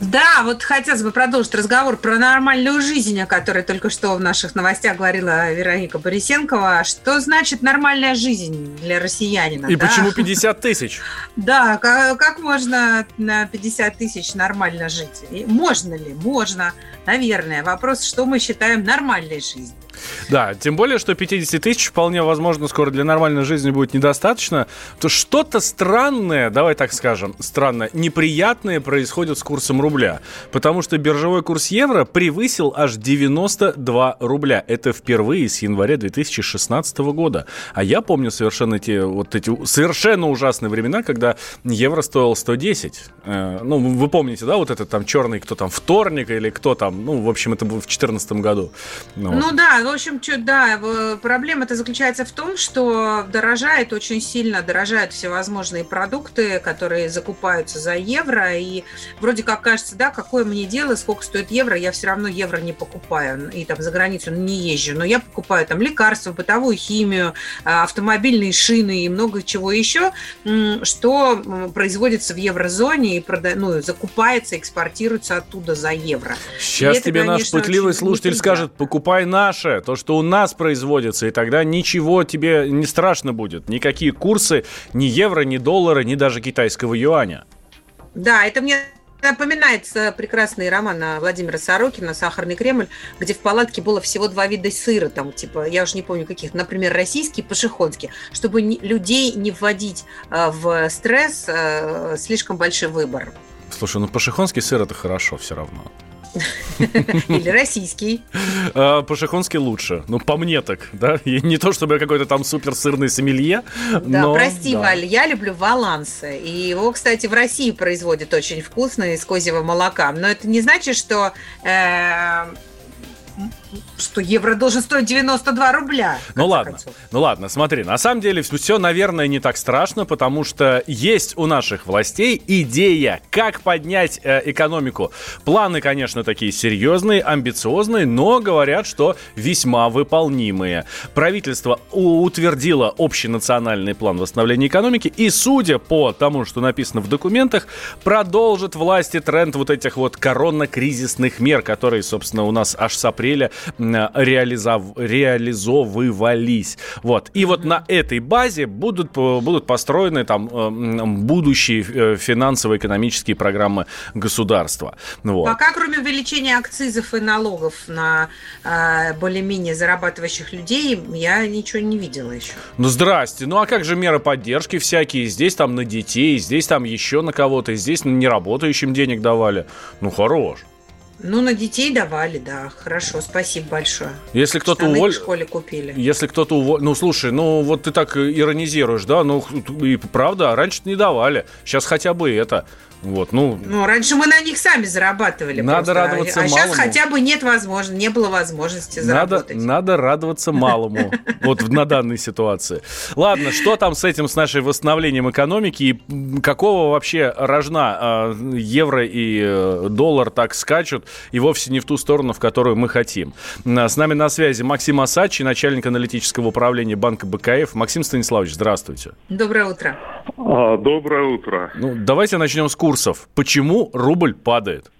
Да, вот хотелось бы продолжить разговор про нормальную жизнь, о которой только что в наших новостях говорила Вероника Борисенкова. Что значит нормальная жизнь для россиянина? И да? почему 50 тысяч? Да, как, как можно на 50 тысяч нормально жить? И можно ли? Можно, наверное. Вопрос, что мы считаем нормальной жизнью. Да, тем более, что 50 тысяч вполне возможно скоро для нормальной жизни будет недостаточно, то что-то странное, давай так скажем, странное, неприятное происходит с курсом рубля, потому что биржевой курс евро превысил аж 92 рубля. Это впервые с января 2016 года. А я помню совершенно эти вот эти совершенно ужасные времена, когда евро стоил 110. Э, ну, вы помните, да, вот этот там черный, кто там, вторник или кто там, ну, в общем, это было в 2014 году. Ну. Ну да, в общем, чё, да, проблема-то заключается в том, что дорожает очень сильно, дорожают всевозможные продукты, которые закупаются за евро, и вроде как кажется, да, какое мне дело, сколько стоит евро, я все равно евро не покупаю, и там за границу не езжу, но я покупаю там лекарства, бытовую химию, а, автомобильные шины и много чего еще, что производится в еврозоне и прода- ну, закупается, экспортируется оттуда за евро. Сейчас это, тебе наш конечно, пытливый очень слушатель неприятно. скажет, покупай наше, то, что у нас производится, и тогда ничего тебе не страшно будет. Никакие курсы, ни евро, ни доллара, ни даже китайского юаня. Да, это мне напоминает э, прекрасный роман Владимира Сорокина «Сахарный Кремль», где в палатке было всего два вида сыра, там, типа, я уже не помню каких, например, российский пашихонский, чтобы людей не вводить э, в стресс, э, слишком большой выбор. Слушай, ну пашихонский сыр это хорошо все равно. Или российский. А, пашихонский лучше. Ну, по мне так, да? И не то, чтобы я какой-то там супер сырный сомелье, Да, но... прости, да. Валь, я люблю валансы. И его, кстати, в России производят очень вкусно из козьего молока. Но это не значит, что, э, что евро должен стоить 92 рубля. Ну ладно, концов. ну ладно, смотри, на самом деле все, наверное, не так страшно, потому что есть у наших властей идея, как поднять э, экономику. Планы, конечно, такие серьезные, амбициозные, но говорят, что весьма выполнимые. Правительство утвердило общенациональный план восстановления экономики и, судя по тому, что написано в документах, продолжит власти тренд вот этих вот коронно-кризисных мер, которые, собственно, у нас аж с апреля реализов- реализовывались. Вот. И вот на этой базе будут, э, будут построены там э, будущие э, финансово-экономические программы государства. Вот. Пока, кроме увеличения акцизов и налогов на э, более-менее зарабатывающих людей, я ничего не видела еще. Ну, здрасте. Ну, а как же меры поддержки всякие? Здесь там на детей, здесь там еще на кого-то, здесь на неработающим денег давали. Ну, хорош. Ну, на детей давали, да. Хорошо, спасибо большое. Если кто-то уволил... в школе купили. Если кто-то уволил... Ну, слушай, ну, вот ты так иронизируешь, да? Ну, и правда, а раньше не давали. Сейчас хотя бы это. Вот, ну, Ну, раньше мы на них сами зарабатывали. Надо просто. радоваться А сейчас малому. хотя бы нет возможности, не было возможности надо, заработать. надо радоваться малому. Вот на данной ситуации. Ладно, что там с этим, с нашей восстановлением экономики? И какого вообще рожна а, евро и э, доллар так скачут? И вовсе не в ту сторону, в которую мы хотим. А, С нами на связи Максим Асачи, начальник аналитического управления банка БКФ. Максим Станиславович, здравствуйте. Доброе утро. А, Доброе утро. Ну, давайте начнем с курсов. Почему рубль падает?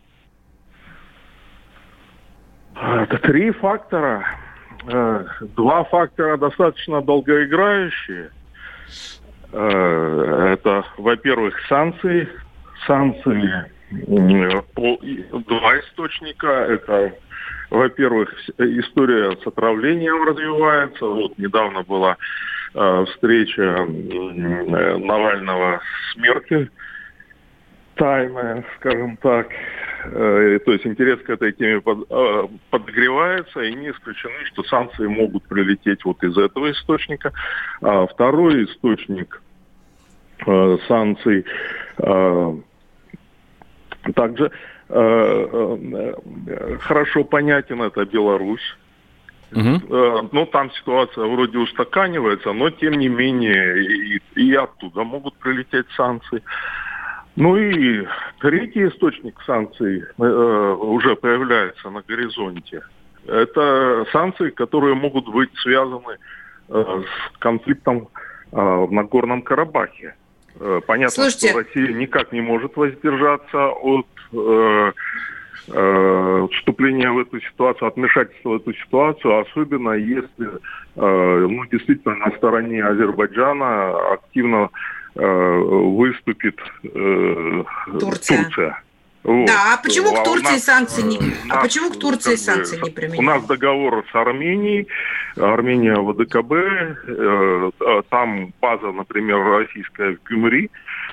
Это три фактора. Э, Два фактора достаточно долгоиграющие. Э, Это, во-первых, санкции. Санкции по два источника. Это, во-первых, история с отравлением развивается. Вот недавно была встреча м, э, Навального с Меркель тайная, скажем так. Э, То есть интерес к этой теме под- э, подогревается, и не исключено, что санкции могут прилететь вот из этого источника. А второй источник э, санкций э, также э, хорошо понятен, это Беларусь. Угу. Ну, там ситуация вроде устаканивается, но тем не менее и, и оттуда могут прилететь санкции. Ну и третий источник санкций э, уже появляется на горизонте. Это санкции, которые могут быть связаны э, с конфликтом э, в Нагорном Карабахе. Э, понятно, Слушайте... что Россия никак не может воздержаться от э, э, вступления в эту ситуацию, от вмешательства в эту ситуацию, особенно если э, ну, действительно на стороне Азербайджана активно э, выступит э, Турция. Турция. Вот. Да, а почему к Турции нас, санкции не, а почему к Турции санкции не применяют? У нас договор с Арменией, Армения ВДКБ, э, там база, например, российская в Гюмри.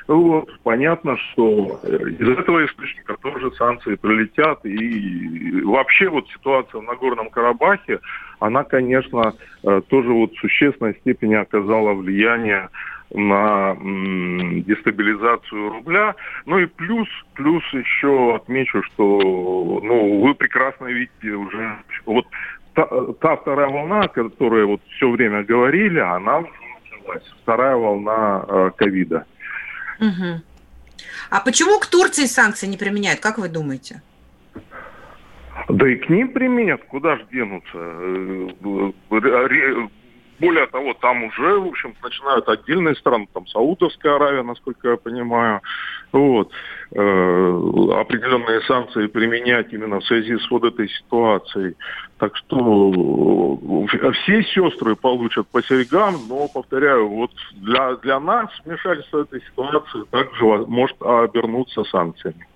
Вот, понятно, что из этого источника тоже санкции прилетят. И вообще вот ситуация в Нагорном Карабахе, она, конечно, э, тоже вот в существенной степени оказала влияние на дестабилизацию рубля. Ну и плюс, плюс еще отмечу, что ну, вы прекрасно видите уже вот та, та вторая волна, о которой вот все время говорили, она уже началась. Вторая волна э, ковида. Угу. А почему к Турции санкции не применяют, как вы думаете? Да и к ним применят, куда же денутся. Более того, там уже, в общем, начинают отдельные страны, там Саудовская Аравия, насколько я понимаю, вот, э, определенные санкции применять именно в связи с вот этой ситуацией. Так что э, все сестры получат по серьгам, но, повторяю, вот для, для нас вмешательство этой ситуации также может обернуться санкциями.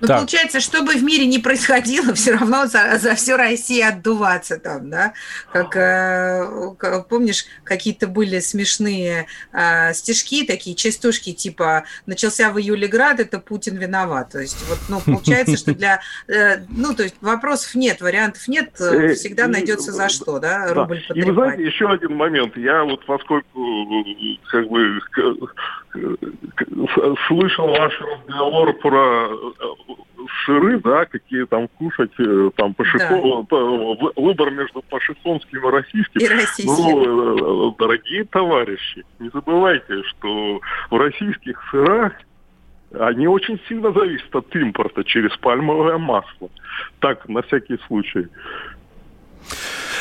Ну, так. получается, что бы в мире не происходило, все равно за, за всю Россию отдуваться там, да? Как, э, помнишь, какие-то были смешные э, стишки, такие частушки, типа «Начался в июле град, это Путин виноват». То есть, вот, ну, получается, что для... Э, ну, то есть, вопросов нет, вариантов нет, э, э, всегда найдется за что, да, рубль да. И вы знаете, еще один момент. Я вот поскольку как бы слышал ваш разговор про сыры, да, какие там кушать, э, там пашиков, да. выбор между пашихонским и российским. И российским. Ну, э, дорогие товарищи, не забывайте, что в российских сырах они очень сильно зависят от импорта через пальмовое масло. Так, на всякий случай.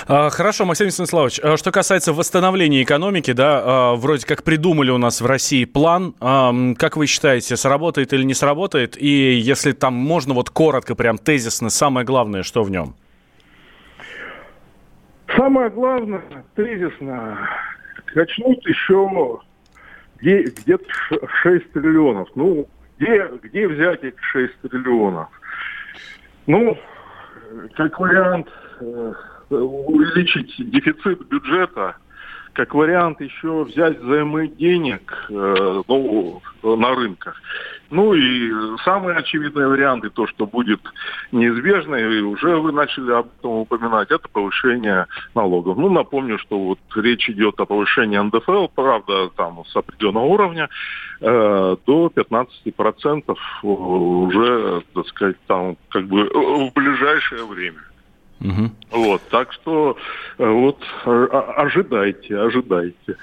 А, хорошо, Максим Станиславович, а что касается восстановления экономики, да, а, вроде как придумали у нас в России план. Как вы считаете, сработает или не сработает? И если там можно вот коротко, прям тезисно, самое главное, что в нем? Самое главное, тезисно, качнут еще где-то 6 триллионов. Ну, где, где взять эти 6 триллионов? Ну, как вариант, э, увеличить дефицит бюджета, как вариант еще взять взаймы денег э, ну, на рынках. Ну и самый очевидный вариант, и то, что будет неизбежно, и уже вы начали об этом упоминать, это повышение налогов. Ну, напомню, что вот речь идет о повышении НДФЛ, правда, там с определенного уровня, э, до 15% уже, так сказать, там как бы в ближайшее время. Угу. Вот, так что э, вот ожидайте, ожидайте.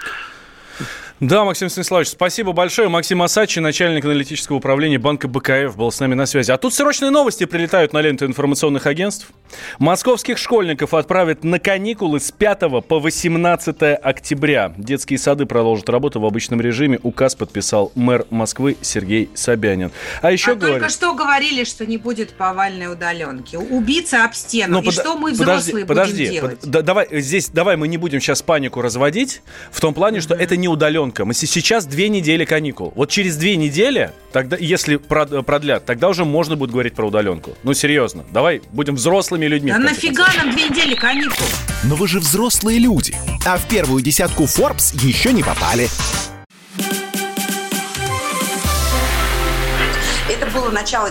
Да, Максим Станиславович, спасибо большое. Максим Асачи, начальник аналитического управления банка БКФ, был с нами на связи. А тут срочные новости прилетают на ленту информационных агентств. Московских школьников отправят на каникулы с 5 по 18 октября. Детские сады продолжат работу в обычном режиме. Указ подписал мэр Москвы Сергей Собянин. А еще а говорит... только что говорили, что не будет повальной удаленки. Убийца об стену. Но ну, И под... что мы, взрослые, подожди, будем подожди, делать? Под... давай, здесь, давай мы не будем сейчас панику разводить, в том плане, mm-hmm. что это не удаленка удаленка. Мы сейчас две недели каникул. Вот через две недели, тогда, если продлят, тогда уже можно будет говорить про удаленку. Ну, серьезно. Давай будем взрослыми людьми. Да нафига нам две недели каникул? Но вы же взрослые люди. А в первую десятку Forbes еще не попали. Это было начало.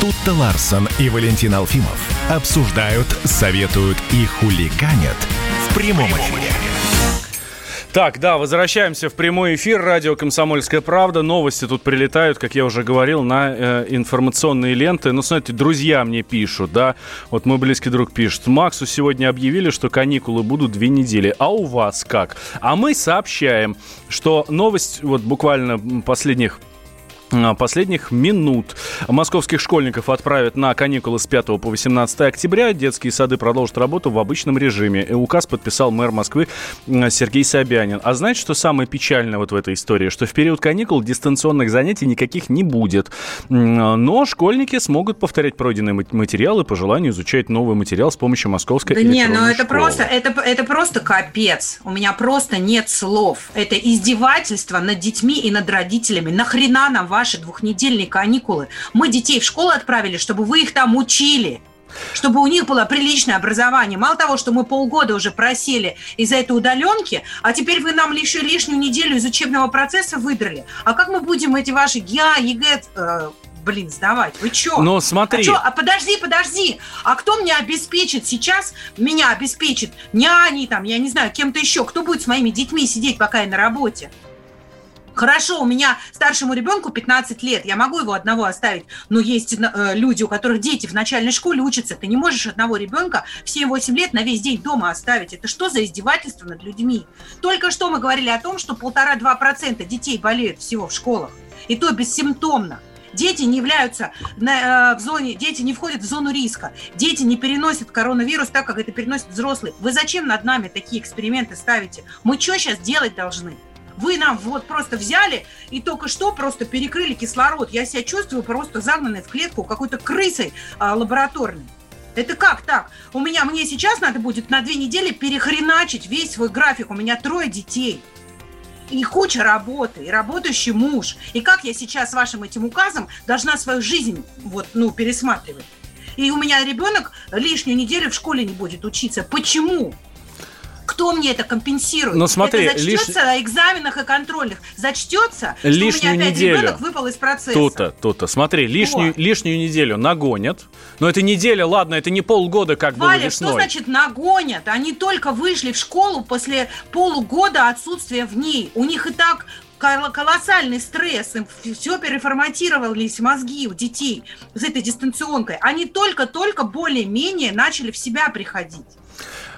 Тут-то Ларсон и Валентин Алфимов обсуждают, советуют и хуликанят в прямом эфире. Так, да, возвращаемся в прямой эфир. Радио «Комсомольская правда». Новости тут прилетают, как я уже говорил, на э, информационные ленты. Ну, смотрите, друзья мне пишут, да. Вот мой близкий друг пишет. Максу сегодня объявили, что каникулы будут две недели. А у вас как? А мы сообщаем, что новость вот буквально последних последних минут. Московских школьников отправят на каникулы с 5 по 18 октября. Детские сады продолжат работу в обычном режиме. Указ подписал мэр Москвы Сергей Собянин. А знаете, что самое печальное вот в этой истории? Что в период каникул дистанционных занятий никаких не будет. Но школьники смогут повторять пройденные материалы, по желанию изучать новый материал с помощью московской Да не, ну это просто, это, это просто капец. У меня просто нет слов. Это издевательство над детьми и над родителями. Нахрена нам ваши двухнедельные каникулы. Мы детей в школу отправили, чтобы вы их там учили чтобы у них было приличное образование. Мало того, что мы полгода уже просели из-за этой удаленки, а теперь вы нам еще лишнюю неделю из учебного процесса выдрали. А как мы будем эти ваши ГИА, ЕГЭ, э, блин, сдавать? Вы что? Ну, смотри. А, чё? а подожди, подожди. А кто мне обеспечит сейчас, меня обеспечит няней, там, я не знаю, кем-то еще? Кто будет с моими детьми сидеть, пока я на работе? Хорошо, у меня старшему ребенку 15 лет, я могу его одного оставить, но есть э, люди, у которых дети в начальной школе учатся. Ты не можешь одного ребенка в 7-8 лет на весь день дома оставить. Это что за издевательство над людьми? Только что мы говорили о том, что полтора-два процента детей болеют всего в школах, и то бессимптомно. Дети не являются на, э, в зоне, дети не входят в зону риска. Дети не переносят коронавирус так, как это переносят взрослые. Вы зачем над нами такие эксперименты ставите? Мы что сейчас делать должны? Вы нам вот просто взяли и только что просто перекрыли кислород. Я себя чувствую просто загнанной в клетку какой-то крысой а, лабораторной. Это как так? У меня, мне сейчас надо будет на две недели перехреначить весь свой график. У меня трое детей. И куча работы, и работающий муж. И как я сейчас вашим этим указом должна свою жизнь вот, ну, пересматривать? И у меня ребенок лишнюю неделю в школе не будет учиться. Почему? Кто мне это компенсирует? Но смотри, это зачтется лиш... на экзаменах и контрольных. Зачтется, лишнюю что у меня опять неделю. ребенок выпал из процесса. То-то, то-то. Смотри, лишнюю, О. лишнюю неделю нагонят. Но это неделя, ладно, это не полгода, как Валя, было весной. что значит нагонят? Они только вышли в школу после полугода отсутствия в ней. У них и так колоссальный стресс, им все переформатировались мозги у детей с этой дистанционкой. Они только-только более-менее начали в себя приходить.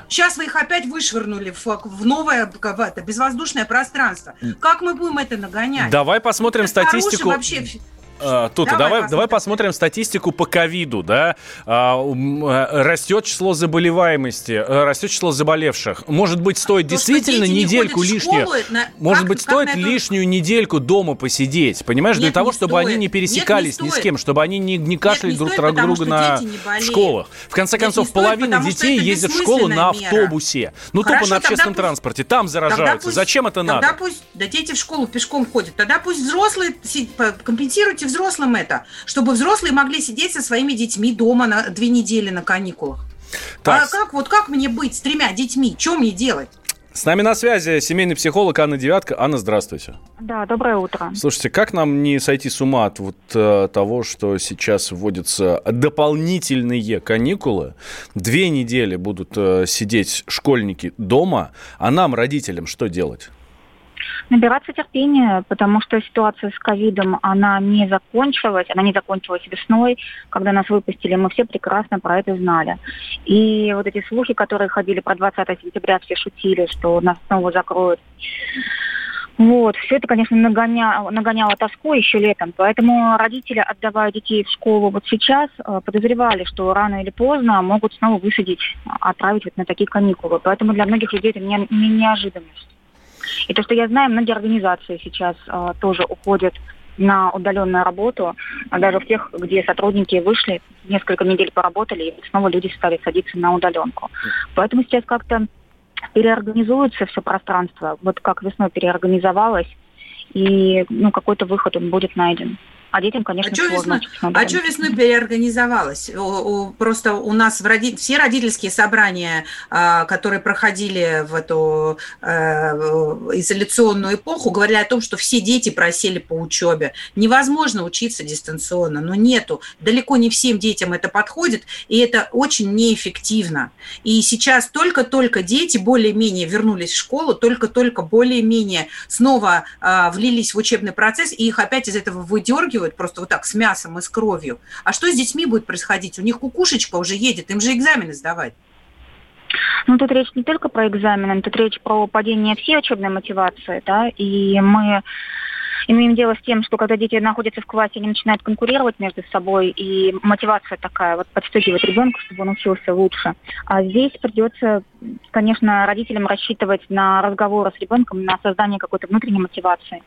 Сейчас вы их опять вышвырнули в, в новое в это, безвоздушное пространство. Как мы будем это нагонять? Давай посмотрим это статистику. Вообще а, тут давай, давай, давай посмотрим статистику по ковиду, да. А, э, растет число заболеваемости, э, растет число заболевших. Может быть, стоит То, действительно недельку не лишнюю. На... Может как, быть, как стоит лишнюю это... недельку дома посидеть, понимаешь, Нет, для того, чтобы стоит. они не пересекались Нет, не ни с кем, чтобы они не, не кашляли Нет, не друг стоит, друга на школах. В конце Нет, концов, половина стоит, детей ездят в школу на автобусе. Ну, Хорошо, тупо на общественном пусть... транспорте. Там заражаются. Пусть... Зачем это надо? Тогда пусть, да дети в школу пешком ходят. Тогда пусть взрослые компенсируйте взрослым это, чтобы взрослые могли сидеть со своими детьми дома на две недели на каникулах. Так. А как вот как мне быть с тремя детьми? Что мне делать? С нами на связи семейный психолог Анна Девятка. Анна, здравствуйте. Да, доброе утро. Слушайте, как нам не сойти с ума от вот э, того, что сейчас вводятся дополнительные каникулы? Две недели будут э, сидеть школьники дома, а нам, родителям, что делать? Набираться терпения, потому что ситуация с ковидом, она не закончилась, она не закончилась весной, когда нас выпустили, мы все прекрасно про это знали. И вот эти слухи, которые ходили про 20 сентября, все шутили, что нас снова закроют. Вот, все это, конечно, нагоняло, нагоняло тоску еще летом. Поэтому родители, отдавая детей в школу вот сейчас, э, подозревали, что рано или поздно могут снова высадить, отправить вот на такие каникулы. Поэтому для многих людей это не, не неожиданность. И то, что я знаю, многие организации сейчас э, тоже уходят на удаленную работу, а даже в тех, где сотрудники вышли, несколько недель поработали, и снова люди стали садиться на удаленку. Поэтому сейчас как-то переорганизуется все пространство, вот как весной переорганизовалось, и ну, какой-то выход он будет найден. А детям, конечно, а сложно. Весной, а что весной переорганизовалось? Просто у нас в роди... все родительские собрания, а, которые проходили в эту э, изоляционную эпоху, говорили о том, что все дети просели по учебе. Невозможно учиться дистанционно, но нету. Далеко не всем детям это подходит, и это очень неэффективно. И сейчас только-только дети более-менее вернулись в школу, только-только более-менее снова э, влились в учебный процесс, и их опять из этого выдергивают просто вот так с мясом и с кровью. А что с детьми будет происходить? У них кукушечка уже едет, им же экзамены сдавать. Ну, тут речь не только про экзамены, тут речь про падение всей учебной мотивации, да, и мы имеем дело с тем, что когда дети находятся в классе, они начинают конкурировать между собой, и мотивация такая, вот подстегивать ребенка, чтобы он учился лучше. А здесь придется, конечно, родителям рассчитывать на разговоры с ребенком, на создание какой-то внутренней мотивации.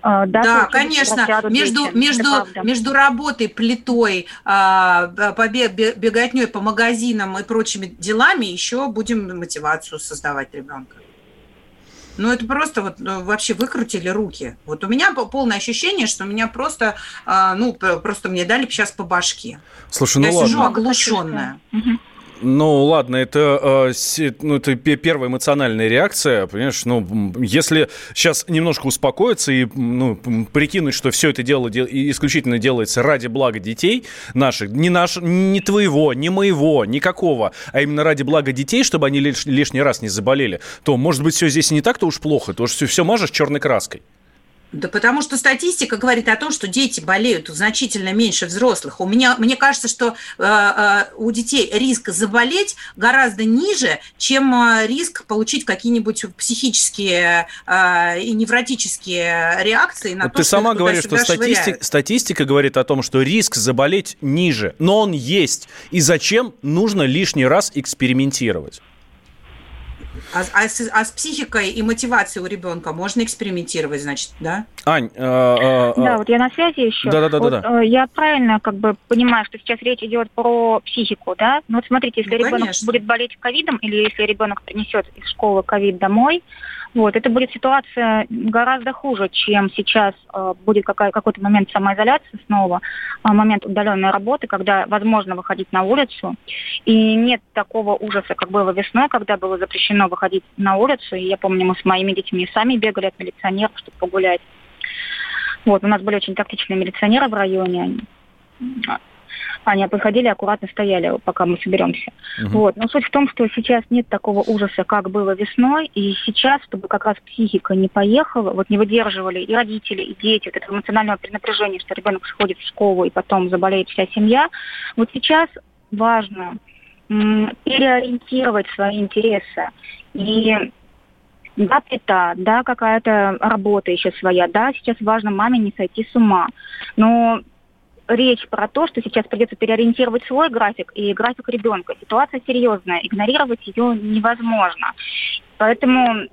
А, да, да конечно. Между, между, между работой, плитой, а, беготней по магазинам и прочими делами еще будем мотивацию создавать ребенка. Ну, это просто вот ну, вообще выкрутили руки. Вот у меня полное ощущение, что меня просто, а, ну, просто мне дали сейчас по башке. Слушай, ну Я ладно. сижу оглушенная. Угу. Ну, ладно, это, э, ну, это первая эмоциональная реакция, понимаешь, ну, если сейчас немножко успокоиться и ну, прикинуть, что все это дело исключительно делается ради блага детей наших, не, наш, не твоего, не моего, никакого, а именно ради блага детей, чтобы они лиш, лишний раз не заболели, то, может быть, все здесь не так-то уж плохо, то что все мажешь черной краской. Да потому что статистика говорит о том, что дети болеют значительно меньше взрослых. У меня, мне кажется, что э, э, у детей риск заболеть гораздо ниже, чем э, риск получить какие-нибудь психические э, и невротические реакции на вот то, Ты сама говоришь, что статистика, статистика говорит о том, что риск заболеть ниже, но он есть. И зачем нужно лишний раз экспериментировать? А, а, с, а с психикой и мотивацией у ребенка можно экспериментировать, значит, да? Ань, а, а, да, вот я на связи еще. Да, да, да, вот, да, да. Э, я правильно как бы понимаю, что сейчас речь идет про психику, да? Ну вот смотрите, если ну, ребенок конечно. будет болеть ковидом или если ребенок принесет из школы ковид домой, вот, это будет ситуация гораздо хуже, чем сейчас э, будет какая, какой-то момент самоизоляции снова, э, момент удаленной работы, когда возможно выходить на улицу. И нет такого ужаса, как было весной, когда было запрещено выходить на улицу. И я помню, мы с моими детьми сами бегали от милиционеров, чтобы погулять. Вот, у нас были очень тактичные милиционеры в районе. Они подходили, аккуратно стояли, пока мы соберемся. Угу. Вот. Но суть в том, что сейчас нет такого ужаса, как было весной, и сейчас, чтобы как раз психика не поехала, вот не выдерживали и родители, и дети, вот этого эмоционального перенапряжения, что ребенок сходит в школу и потом заболеет вся семья, вот сейчас важно переориентировать свои интересы. И да, плита, да, какая-то работа еще своя, да, сейчас важно маме не сойти с ума. Но речь про то, что сейчас придется переориентировать свой график и график ребенка. Ситуация серьезная, игнорировать ее невозможно. Поэтому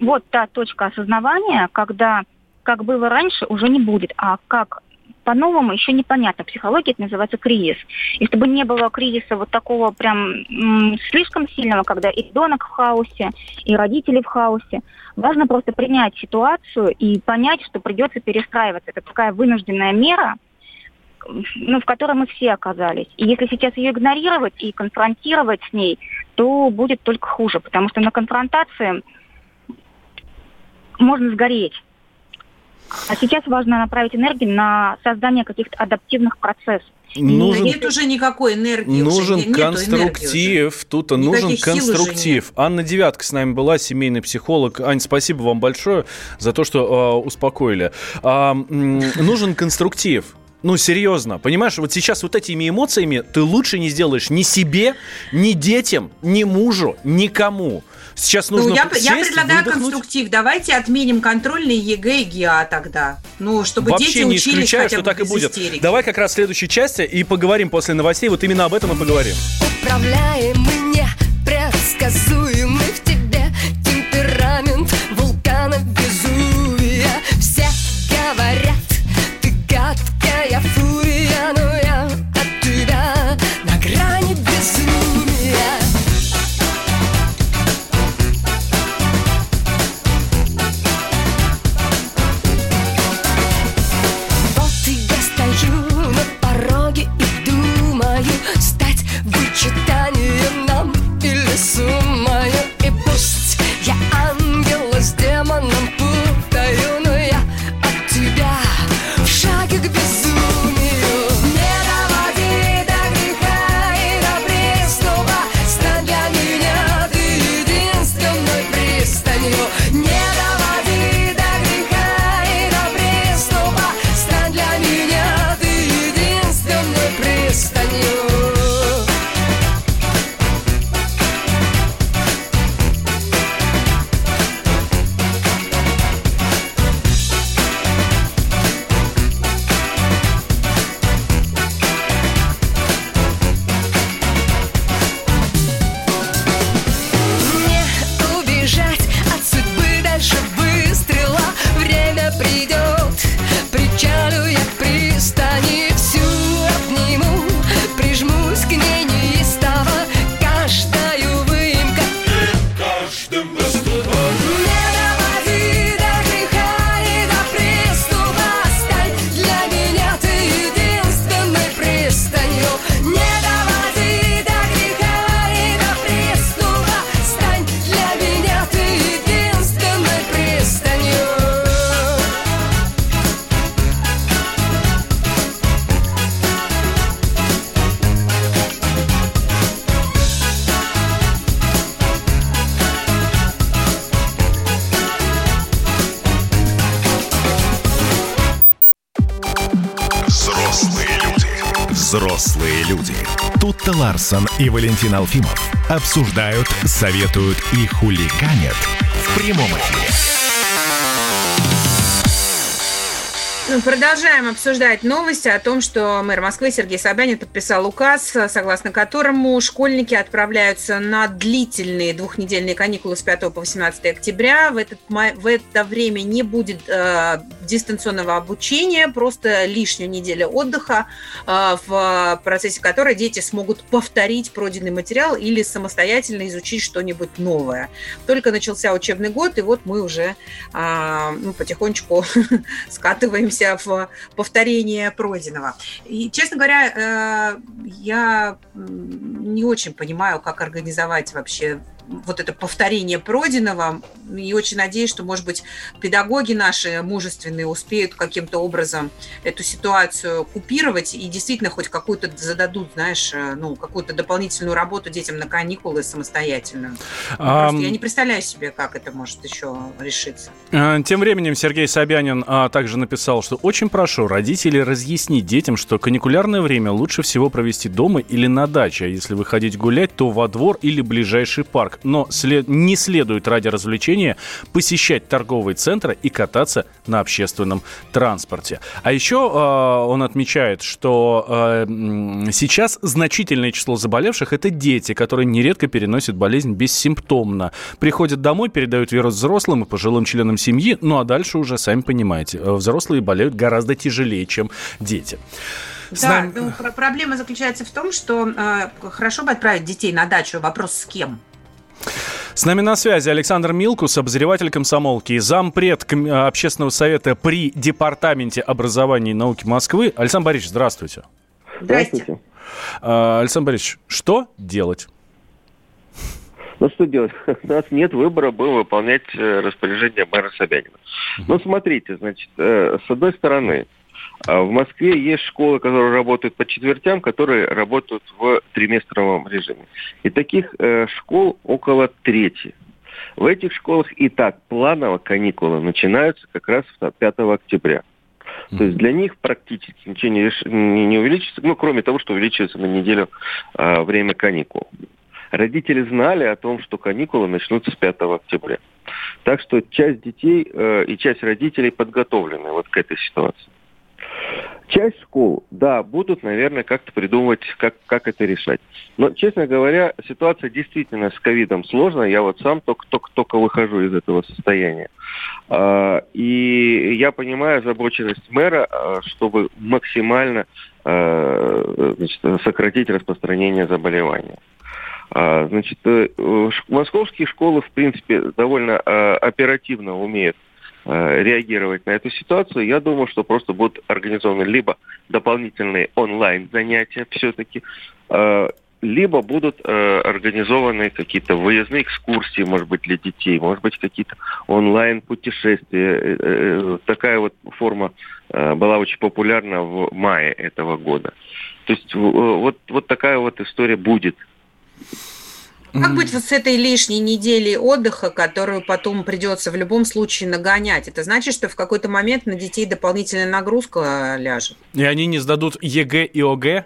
вот та точка осознавания, когда как было раньше, уже не будет, а как по-новому еще непонятно. Психология это называется кризис. И чтобы не было кризиса вот такого прям м- слишком сильного, когда и ребенок в хаосе, и родители в хаосе, важно просто принять ситуацию и понять, что придется перестраиваться. Это такая вынужденная мера, ну, в которой мы все оказались. И если сейчас ее игнорировать и конфронтировать с ней, то будет только хуже, потому что на конфронтации можно сгореть. А сейчас важно направить энергию на создание каких-то адаптивных процессов. Нужен, нет уже никакой энергии. Нужен уже, конструктив. Тут нужен конструктив. Анна Девятка с нами была, семейный психолог. Ань, спасибо вам большое за то, что э, успокоили. А, нужен конструктив. Ну, серьезно, понимаешь, вот сейчас вот этими эмоциями ты лучше не сделаешь ни себе, ни детям, ни мужу, никому. Сейчас нужно ну, я, сесть, я предлагаю выдохнуть. конструктив. Давайте отменим контрольные ЕГЭ и ГИА тогда. Ну, чтобы Вообще дети не учились исключаю, хотя что бы так и будет. истерики. Давай как раз в следующей части и поговорим после новостей. Вот именно об этом и поговорим. Управляемый, непредсказуемый в Тут-то Ларсон и Валентин Алфимов обсуждают, советуют и хулиганят в прямом эфире. Продолжаем обсуждать новости о том, что мэр Москвы Сергей Собянин подписал указ, согласно которому школьники отправляются на длительные двухнедельные каникулы с 5 по 18 октября. В, этот, в это время не будет э, дистанционного обучения, просто лишнюю неделю отдыха, э, в процессе которой дети смогут повторить пройденный материал или самостоятельно изучить что-нибудь новое. Только начался учебный год, и вот мы уже э, ну, потихонечку скатываемся в повторение пройденного. И, честно говоря, э, я не очень понимаю, как организовать вообще вот это повторение пройденного. И очень надеюсь, что, может быть, педагоги наши мужественные успеют каким-то образом эту ситуацию купировать и действительно хоть какую-то зададут, знаешь, э, ну, какую-то дополнительную работу детям на каникулы самостоятельно. Ам. Просто я не представляю себе, как это может еще решиться. Э, Тем временем Сергей Собянин а, также написал, что очень прошу родителей разъяснить детям, что каникулярное время лучше всего провести дома или на даче, а если выходить гулять, то во двор или ближайший парк. Но след- не следует ради развлечения посещать торговые центры и кататься на общественном транспорте. А еще а, он отмечает, что м, сейчас значительное число заболевших это дети, которые нередко переносят болезнь бессимптомно. Приходят домой, передают вирус взрослым и пожилым членам семьи, ну а дальше уже, сами понимаете, э, взрослые болеют гораздо тяжелее, чем дети. Да, ну, про- проблема заключается в том, что э, хорошо бы отправить детей на дачу. Вопрос с кем? С нами на связи Александр Милкус, обозреватель комсомолки и зампред э, общественного совета при Департаменте образования и науки Москвы. Александр Борисович, здравствуйте. Здрасте. Э, Александр Борисович, что делать? Ну что делать? У нас нет выбора, было выполнять э, распоряжение мэра Собянина. Ну смотрите, значит, э, с одной стороны, в Москве есть школы, которые работают по четвертям, которые работают в триместровом режиме. И таких э, школ около трети. В этих школах и так планово каникулы начинаются как раз 5 октября. То есть для них практически ничего не, реш- не, не увеличится, ну, кроме того, что увеличивается на неделю э, время каникул. Родители знали о том, что каникулы начнутся с 5 октября. Так что часть детей э, и часть родителей подготовлены вот к этой ситуации. Часть школ, да, будут, наверное, как-то придумывать, как, как это решать. Но, честно говоря, ситуация действительно с ковидом сложная. Я вот сам только, только, только выхожу из этого состояния. А, И я понимаю озабоченность мэра, а, чтобы максимально а, значит, сократить распространение заболевания. Значит, э, московские школы, в принципе, довольно оперативно умеют реагировать на эту ситуацию. Я думаю, что просто будут организованы либо дополнительные онлайн занятия все-таки, э, либо будут э, организованы какие-то выездные экскурсии, может быть, для детей, может быть, какие-то онлайн путешествия. Э, э, Такая вот форма э, была очень популярна в мае этого года. То есть э, вот, вот такая вот история будет. Как быть вот с этой лишней неделей отдыха, которую потом придется в любом случае нагонять? Это значит, что в какой-то момент на детей дополнительная нагрузка ляжет? И они не сдадут ЕГЭ и ОГЭ?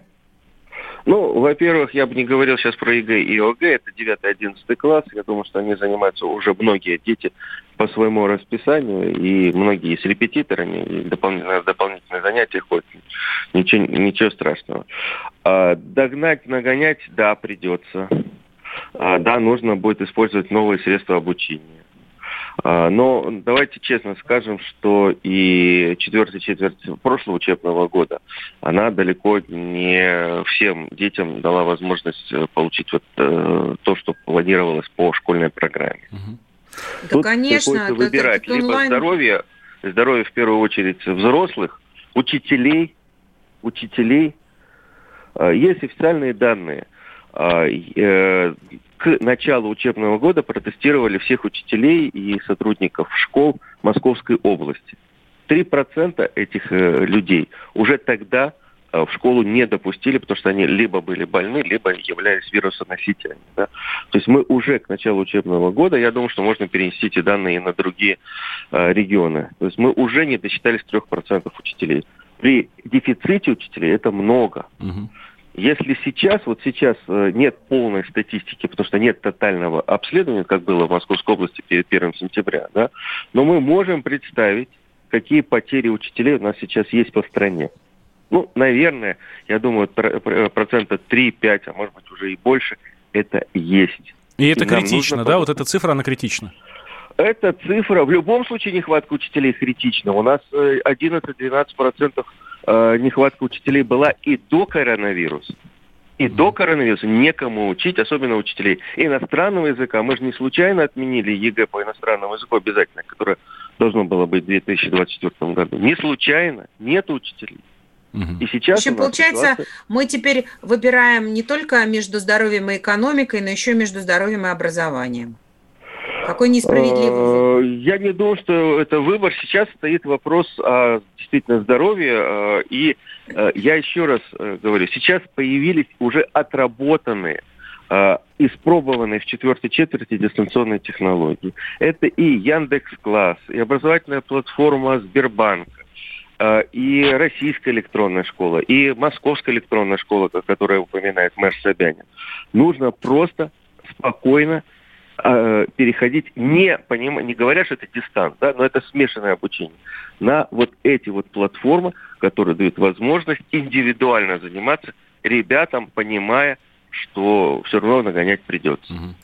Ну, во-первых, я бы не говорил сейчас про ЕГЭ и ОГЭ, это 9-11 класс. Я думаю, что они занимаются уже многие дети по своему расписанию, и многие с репетиторами, и дополнительные, дополнительные занятия ходят. Ничего, ничего страшного. А, догнать, нагонять, да, придется. А, да, нужно будет использовать новые средства обучения. А, Но давайте честно скажем, что и четвертая четверть прошлого учебного года, она далеко не всем детям дала возможность э, получить вот э, то, что планировалось по школьной программе. Да, Тут конечно. приходится это- выбирать это либо онлайн- здоровье, здоровье в первую очередь взрослых, учителей, учителей. А, Есть официальные данные. А, э, К началу учебного года протестировали всех учителей и сотрудников школ Московской области. 3% этих э, людей уже тогда э, в школу не допустили, потому что они либо были больны, либо являлись вирусоносителями. да. То есть мы уже к началу учебного года, я думаю, что можно перенести эти данные на другие регионы. То есть мы уже не досчитались 3% учителей. При дефиците учителей это много. Мгм. Если сейчас, вот сейчас э, нет полной статистики, потому что нет тотального обследования, как было в Московской области перед 1 сентября, да, но мы можем представить, какие потери учителей у нас сейчас есть по стране. Ну, наверное, я думаю, про- про- процента 3-5, а может быть уже и больше, это есть. И это И критично, нужно да? Вот эта цифра, она критична. Эта цифра, в любом случае нехватка учителей критична. У нас э, 11-12% э, нехватка учителей была и до коронавируса. И до коронавируса некому учить, особенно учителей иностранного языка. Мы же не случайно отменили ЕГЭ по иностранному языку обязательно, которое должно было быть в 2024 году. Не случайно. Нет учителей. И сейчас В общем, у нас получается, ситуация- мы теперь выбираем не только между здоровьем и экономикой, но еще между здоровьем и образованием. Какой несправедливый. Э, Я не думаю, что это выбор. Сейчас стоит вопрос о действительно здоровье. э, И э, я еще раз говорю, сейчас появились уже отработанные, испробованные в четвертой четверти дистанционные технологии. Это и Яндекс Класс, и образовательная платформа Сбербанка, и российская электронная школа, и московская электронная школа, о которой упоминает мэр Собянин. Нужно просто спокойно э, переходить, не, поним... не говоря, что это дистант, да, но это смешанное обучение, на вот эти вот платформы, которые дают возможность индивидуально заниматься ребятам, понимая, что все равно нагонять придется. Мгм.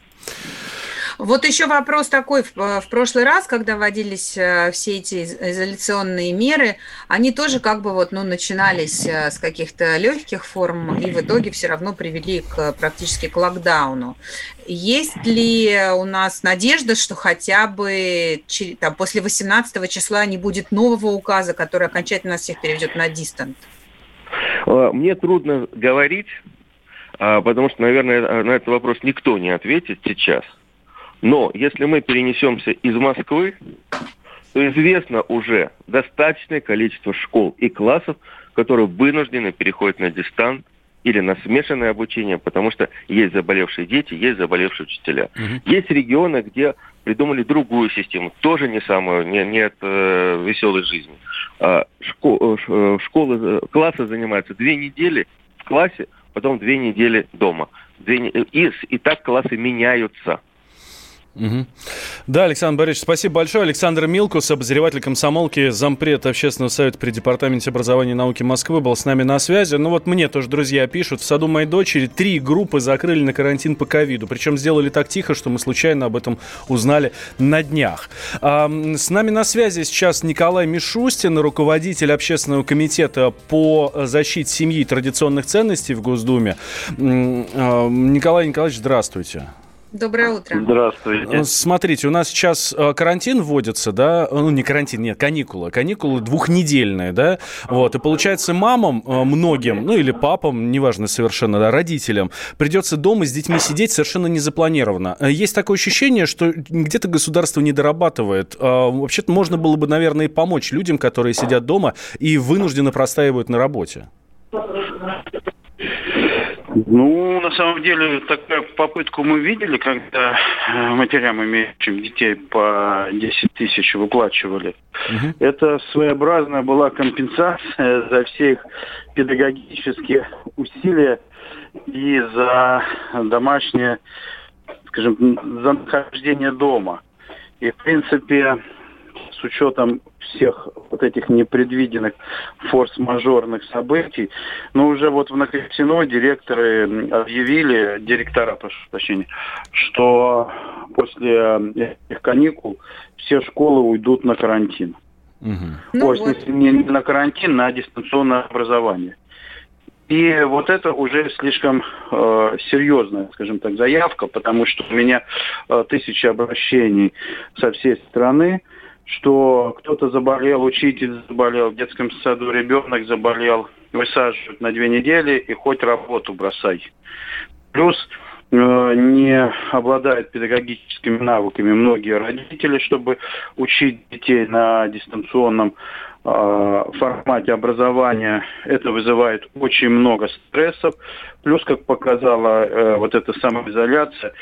Вот еще вопрос такой. В, э, прошлый раз, когда вводились э, все эти из- изоляционные меры, они тоже как бы вот, ну, начинались э, с каких-то легких форм и в итоге все равно привели к, практически к локдауну. Есть ли у нас надежда, что хотя бы там, после 18 числа не будет нового указа, который окончательно нас всех переведет на дистант? Мне трудно говорить, а, потому что, наверное, на этот вопрос никто не ответит сейчас. Но если мы перенесемся из Москвы, то известно уже достаточное количество школ и классов, которые вынуждены переходить на дистант или на смешанное обучение, потому что есть заболевшие дети, есть заболевшие учителя. Мгм. Есть регионы, где придумали другую систему, тоже не самую, не, не от э, веселой жизни. А, шко- э, э, школы, э, классы занимаются две недели в классе, потом две недели дома. Две не- и, и так классы меняются. Мгм. Да, Александр Борисович, спасибо большое. Александр Милкус, обозреватель комсомолки, зампред общественного совета при Департаменте образования и науки Москвы, был с нами на связи. Ну вот мне тоже друзья пишут, в саду моей дочери три группы закрыли на карантин по ковиду. Причем сделали так тихо, что мы случайно об этом узнали на днях. А, с нами на связи сейчас Николай Мишустин, руководитель общественного комитета по защите семьи и традиционных ценностей в Госдуме. Николай Николаевич, здравствуйте. Доброе утро. Здравствуйте. Ну, Смотрите, у нас сейчас э, карантин вводится, да, ну не карантин, нет, каникулы, каникулы двухнедельные, да, вот, и получается мамам э, многим, ну или папам, неважно совершенно, да, родителям, придется дома с детьми сидеть совершенно незапланированно. Э, Есть такое ощущение, что где-то государство не дорабатывает. Э, Вообще-то можно было бы, наверное, и помочь людям, которые сидят дома и вынужденно простаивают на работе. Ну, на самом деле, такую попытку мы видели, когда э, матерям, имеющим детей по 10 тысяч, выплачивали. Мгм. Это своеобразная была компенсация за все их педагогические усилия и за домашнее, скажем, за нахождение дома. И, в принципе, с учетом всех вот этих непредвиденных форс-мажорных событий, но уже вот в Накосино директоры объявили, директора, прошу прощения, что после э, этих каникул все школы уйдут на карантин. Мгм. Ну Ой, в вот. смысле, не, не на карантин, на дистанционное образование. И вот это уже слишком э, серьезная, скажем так, заявка, потому что у меня э, тысячи обращений со всей страны, что кто-то заболел, учитель заболел, в детском саду ребенок заболел, высаживают на две недели и хоть работу бросай. Плюс не обладают педагогическими навыками многие родители, чтобы учить детей на дистанционном э, формате образования. Это вызывает очень много стрессов. Плюс, как показала э, вот эта самоизоляция,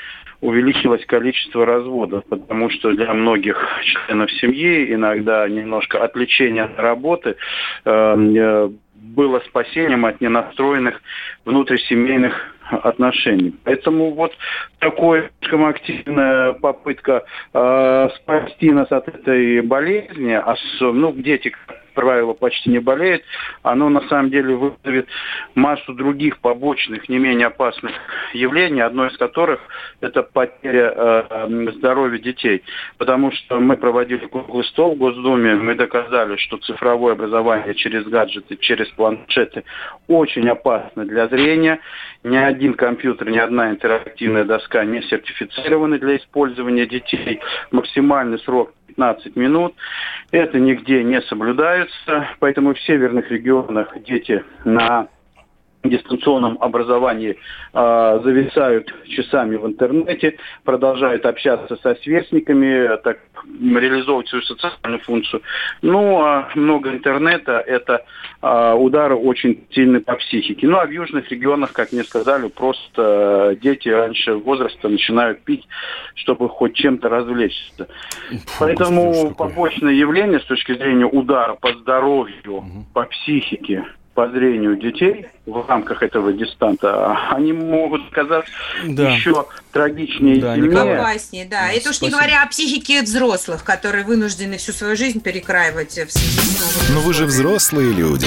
увеличилось количество разводов, потому что для многих членов семьи иногда немножко отвлечение от работы э, было спасением от ненастроенных внутрисемейных отношений. Поэтому вот такая активная попытка э, спасти нас от этой болезни, ос- ну, дети, правило, почти не болеют, оно на самом деле вызовет массу других побочных, не менее опасных явлений, одно из которых это потеря э, здоровья детей. Потому что мы проводили круглый стол в Госдуме, мы доказали, что цифровое образование через гаджеты, через планшеты очень опасно для зрения. Ни один компьютер, ни одна интерактивная доска не сертифицированы для использования детей. Максимальный срок 15 минут. Это нигде не соблюдается, поэтому в северных регионах дети на дистанционном образовании э, зависают часами в интернете, продолжают общаться со сверстниками, так реализовывать свою социальную функцию. Ну, а много интернета – это э, удары очень сильные по психике. Ну, а в южных регионах, как мне сказали, просто э, дети раньше возраста начинают пить, чтобы хоть чем-то развлечься. Поэтому побочное явление с точки зрения удара по здоровью, по психике, по зрению детей в рамках этого дистанта, они могут казаться Да. еще трагичнее Да, и сильнее. Опаснее, да. Это уж не говоря о психике взрослых, которые вынуждены всю свою жизнь перекраивать в связи с новым. Но вы же взрослые люди.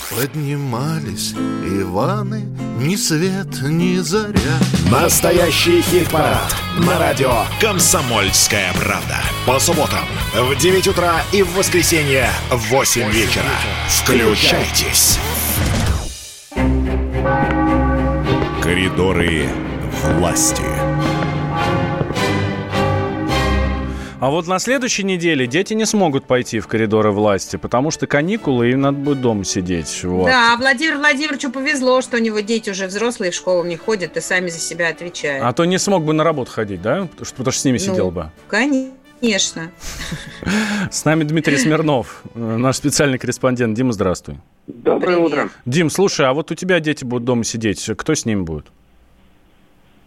Поднимались Иваны, ни свет, ни заря. Настоящий хит-парад на радио «Комсомольская правда». По субботам в 9 утра и в воскресенье в 8 вечера. Включайтесь. Коридоры власти. А вот на следующей неделе дети не смогут пойти в коридоры власти, потому что каникулы, и им надо будет дома сидеть. Вот. Да, Владимиру Владимировичу повезло, что у него дети уже взрослые в школу не ходят и сами за себя отвечают. А то не смог бы на работу ходить, да? Потому что, потому что с ними Ну, сидел бы. Конечно. С нами Дмитрий Смирнов, наш специальный корреспондент. Дима, здравствуй. Доброе Привет. утро. Дим, слушай, а вот у тебя дети будут дома сидеть. Кто с ними будет?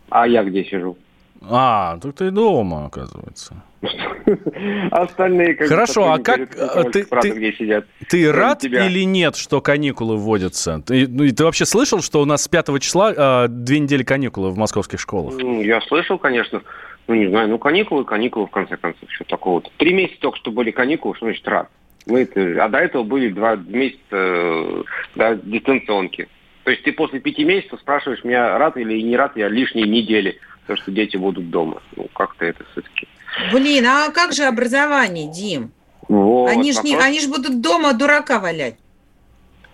А я где сижу? А, так ты дома, оказывается. Остальные как Хорошо, а как, а, ты- ты- где сидят? Ты рад тебя. или нет, что каникулы вводятся? Ты, ну, ты вообще слышал, что у нас с 5 числа э, две недели каникулы в московских школах? Ну, Я слышал, конечно. Ну, не знаю, ну, каникулы, каникулы, в конце концов, что такого-то. Три месяца только что были каникулы, что значит рад? Мы а до этого были два месяца э, да, дистанционки. То есть ты после пяти месяцев спрашиваешь меня, рад или не рад я лишние недели, то, что дети будут дома. Ну, как-то это все-таки... Блин, а как же образование, Дим? Вот, они же не, они ж будут дома дурака валять.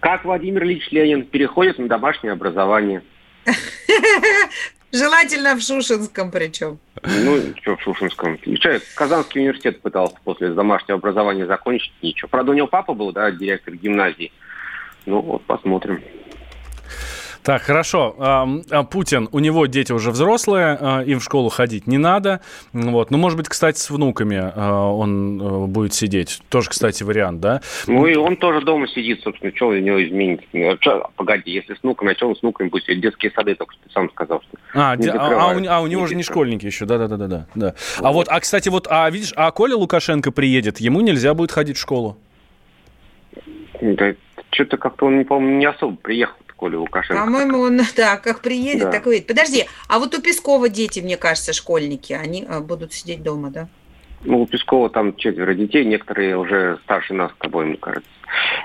Как Владимир Ильич Ленин переходит на домашнее образование? Желательно в Шушинском причем. Ну, что в Шушинском? Человек Казанский университет пытался после домашнего образования закончить, ничего. Правда, у него папа был, да, директор гимназии. Ну, вот, посмотрим. Так, хорошо. А Путин, у него дети уже взрослые, а, им в школу ходить не надо. Вот. Ну, может быть, кстати, с внуками а, он а, будет сидеть. Тоже, кстати, вариант, да? Ну, и он тоже дома сидит, собственно, что у него изменится? Чё, погоди, если с внуками, а что он с внуками будет сидеть? Детские сады, только что ты сам сказал, что А, де- а- а, у, а у него же не школьники еще, да-да-да-да. да. А вот, а, кстати, вот, а видишь, а Коля Лукашенко приедет, ему нельзя будет ходить в школу. Да, что-то как-то он, по-моему, не особо приехал, Коля Лукашенко. По-моему, он, да, как приедет, Да. так и выйдет. Подожди, а вот у Пескова дети, мне кажется, школьники, они а, будут сидеть дома, да? Ну, у Пескова там четверо детей, некоторые уже старше нас с тобой, мне кажется.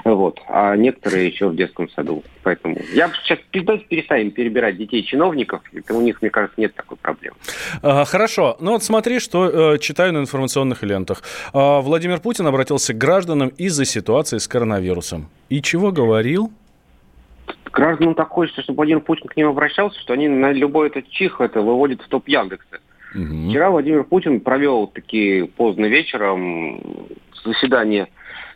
Вот. А некоторые еще в детском саду. Поэтому я сейчас давайте перестанем перебирать детей чиновников. Это у них, мне кажется, нет такой проблемы. А, Хорошо. Ну вот смотри, что э, читаю на информационных лентах. А, Владимир Путин обратился к гражданам из-за ситуации с коронавирусом. И чего говорил? Гражданам так хочется, чтобы Владимир Путин к ним обращался, что они на любой этот чих это выводят в топ Яндекса. Вчера Владимир Путин провел таки поздно вечером заседание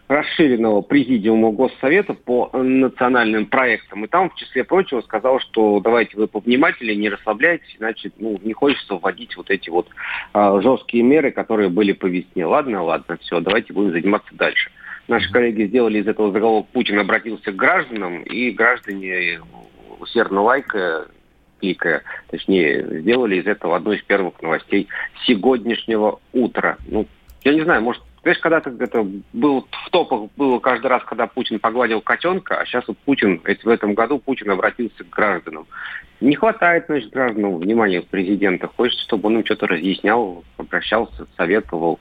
расширенного президиума Госсовета по национальным проектам. И там, в числе прочего, сказал, что давайте вы повнимательнее, не расслабляйтесь, иначе ну, не хочется вводить вот эти вот а, жесткие меры, которые были по весне. Ладно, ладно, все, давайте будем заниматься дальше. Наши коллеги сделали из этого заголовок «Путин обратился к гражданам», и граждане усердно лайкая, кликая, точнее, сделали из этого одну из первых новостей сегодняшнего утра. Ну, я не знаю, может, знаешь, когда-то это был в топах было каждый раз, когда Путин погладил котенка, а сейчас вот Путин, в этом году Путин обратился к гражданам. Не хватает, значит, гражданам внимания президента. Хочется, чтобы он им что-то разъяснял, обращался, советовал.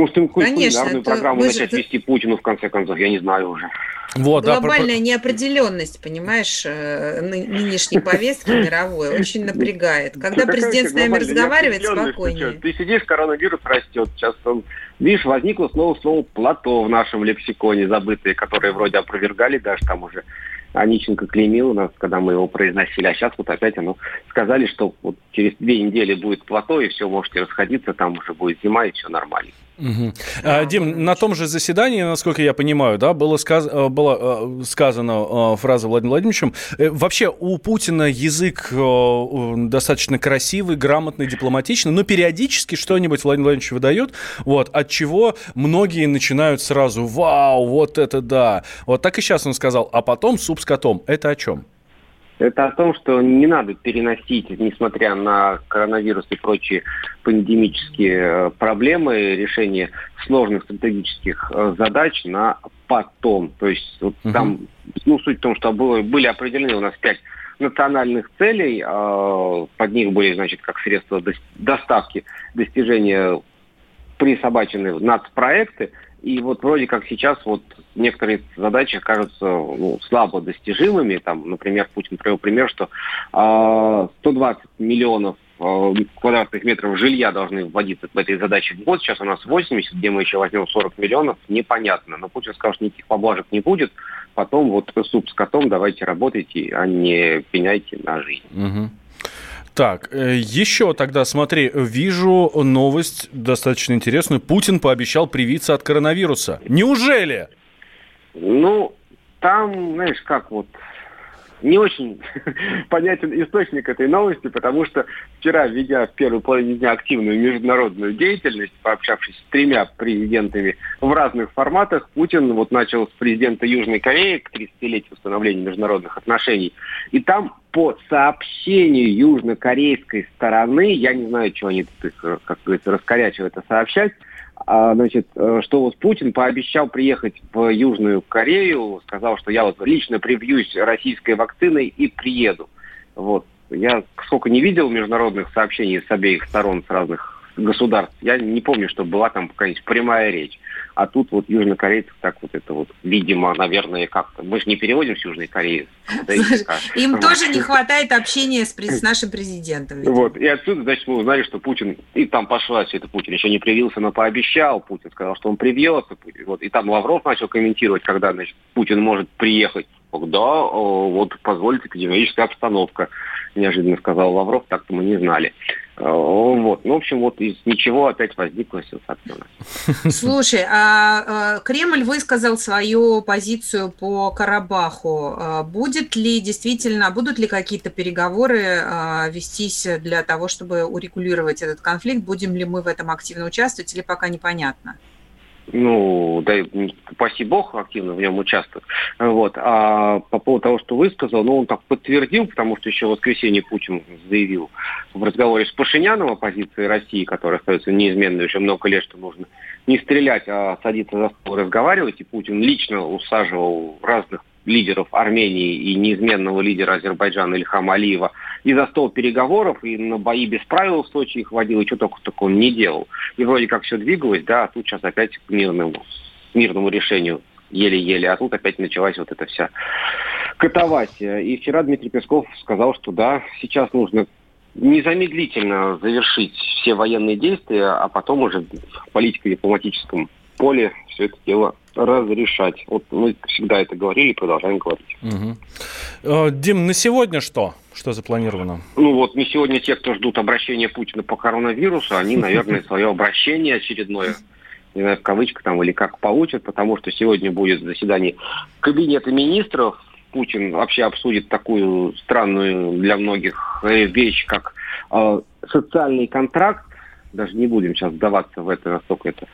Может, им какую-то Конечно, кулинарную это программу начать же- вести Путину, в конце концов, я не знаю уже. Вот, да, про- Глобальная неопределенность, понимаешь, э, ны- нынешней повестки мировой очень напрягает. Когда Ну, президент с нами разговаривает, спокойнее. Ты сидишь, коронавирус растет. Сейчас он, видишь, возникло снова слово плато в нашем лексиконе забытое, которое вроде опровергали даже там уже. Аниченко клеймил нас, когда мы его произносили, а сейчас вот опять оно сказали, что вот через две недели будет плато, и все, можете расходиться, там уже будет зима, и все нормально. Мгм. А, Дим, на том же заседании, насколько я понимаю, да, было, сказ... э, было э, сказана э, фраза Владимиром Владимировичем. Вообще у Путина язык достаточно красивый, грамотный, дипломатичный, но периодически что-нибудь Владимир Владимирович выдает, вот, от чего многие начинают сразу «Вау, вот это да!» Вот так и сейчас он сказал, а потом суп с котом. Это о чем? Это о том, что не надо переносить, несмотря на коронавирус и прочие пандемические э, проблемы, решение сложных стратегических э, задач на потом. То есть вот Мгм. там, ну, суть в том, что было, были определены у нас пять национальных целей, э, под них были, значит, как средства дос- доставки, достижения присобачены нацпроекты, и вот вроде как сейчас вот некоторые задачи кажутся ну, слабо достижимыми. Там, например, Путин привел пример, что а, 120 миллионов а, квадратных метров жилья должны вводиться в этой задаче в год. Сейчас у нас 80, где мы еще возьмем 40 миллионов, непонятно. Но Путин сказал, что никаких поблажек не будет. Потом вот суп с котом давайте работайте, а не пеняйте на жизнь. Мгм. Так, э, еще тогда, смотри, вижу новость достаточно интересную. Путин пообещал привиться от коронавируса. Неужели? Ну, там, знаешь, как вот, не очень понятен источник этой новости, потому что вчера, ведя в первой половине дня активную международную деятельность, пообщавшись с тремя президентами в разных форматах, Путин вот начал с президента Южной Кореи к 30-летию установления международных отношений. И там по сообщению южнокорейской стороны, я не знаю, что они тут, как говорится, раскорячивают это сообщать, а, значит, э, что вот Путин пообещал приехать в Южную Корею, сказал, что я вот лично привьюсь российской вакциной и приеду. Вот. Я сколько не видел международных сообщений с обеих сторон, с разных государств, я не помню, что была там какая-нибудь прямая речь. А тут вот южнокорейцев так вот это вот, видимо, наверное, как-то. Мы же не переводим с Южной Кореи. Слушай. Им Вот. тоже не хватает общения с, нашим президентом. видимо. Вот. И отсюда, значит, мы узнали, что Путин, и там пошла все это Путин, еще не привился, но пообещал. Путин сказал, что он привьется. Вот. И там Лавров начал комментировать, когда, значит, Путин может приехать. Когда вот позволит эпидемиологическая обстановка, неожиданно сказал Лавров, так-то мы не знали. Э, Вот. Ну, в общем, вот из ничего опять возникла нас. Слушай, а, а, Кремль высказал свою позицию по Карабаху. А, Будет ли действительно, будут ли какие-то переговоры а, вестись для того, чтобы урегулировать этот конфликт? Будем ли мы в этом активно участвовать или пока непонятно? Ну, да, упаси бог, активно в нем участвует. Вот. А по поводу того, что высказал, ну, он так подтвердил, потому что еще в воскресенье Путин заявил в разговоре с Пашиняном о позиции России, которая остается неизменной уже много лет, что нужно не стрелять, а садиться за стол разговаривать. И Путин лично усаживал разных лидеров Армении и неизменного лидера Азербайджана Ильхама Алиева и за стол переговоров, и на бои без правил в Сочи их водил, и что только такого не делал. И вроде как все двигалось, да, а тут сейчас опять к мирному, мирному решению еле-еле, а тут опять началась вот эта вся катавасия. И вчера Дмитрий Песков сказал, что да, сейчас нужно незамедлительно завершить все военные действия, а потом уже в политико-дипломатическом поле все это дело разрешать. Вот мы всегда это говорили и продолжаем говорить. Угу. Дим, на сегодня что? Что запланировано? Ну вот на сегодня те, кто ждут обращения Путина по коронавирусу, они, наверное, свое обращение очередное не знаю, в кавычках там или как получат, потому что сегодня будет заседание Кабинета министров. Путин вообще обсудит такую странную для многих вещь, как э, социальный контракт. Даже не будем сейчас вдаваться в это, настолько это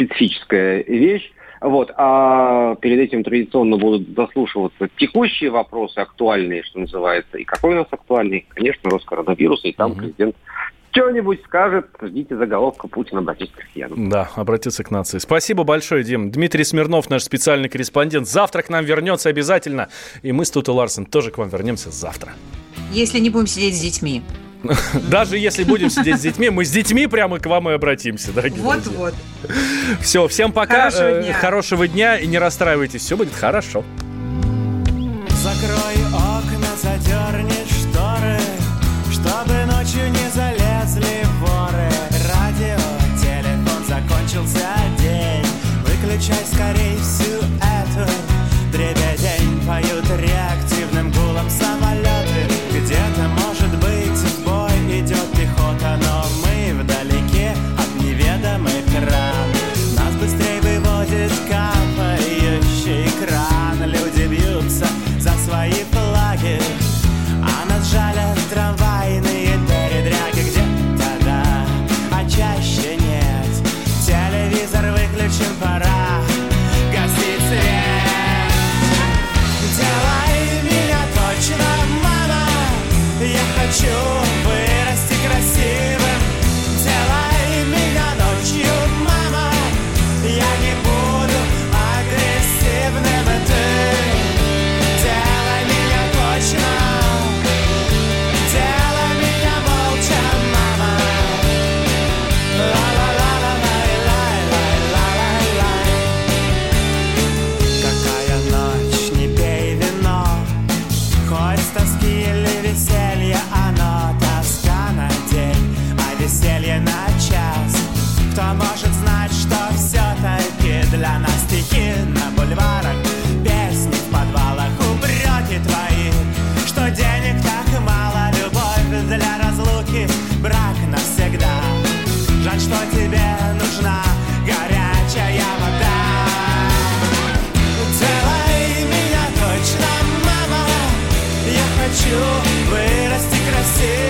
специфическая вещь. Вот. А перед этим традиционно будут заслушиваться текущие вопросы, актуальные, что называется. И какой у нас актуальный? Конечно, Роскоронавирус, и там угу. президент что-нибудь скажет, ждите заголовка Путин обратится к россиянам. Да, обратиться к нации. Спасибо большое, Дим. Дмитрий Смирнов, наш специальный корреспондент. Завтра к нам вернется обязательно. И мы с Тутой Ларсен тоже к вам вернемся завтра. Если не будем сидеть с детьми. Даже если будем сидеть с детьми, мы с детьми прямо к вам и обратимся, дорогие Вот, вот. Все, всем пока. Хорошего дня. Хорошего дня и не расстраивайтесь, все будет хорошо. Закрой окна, задерни шторы, чтобы ночью не залезли воры. Радио, телефон, закончился день. Выключай скорей всю эту тебе нужна горячая вода. Делай меня точно, мама, я хочу вырасти красивым.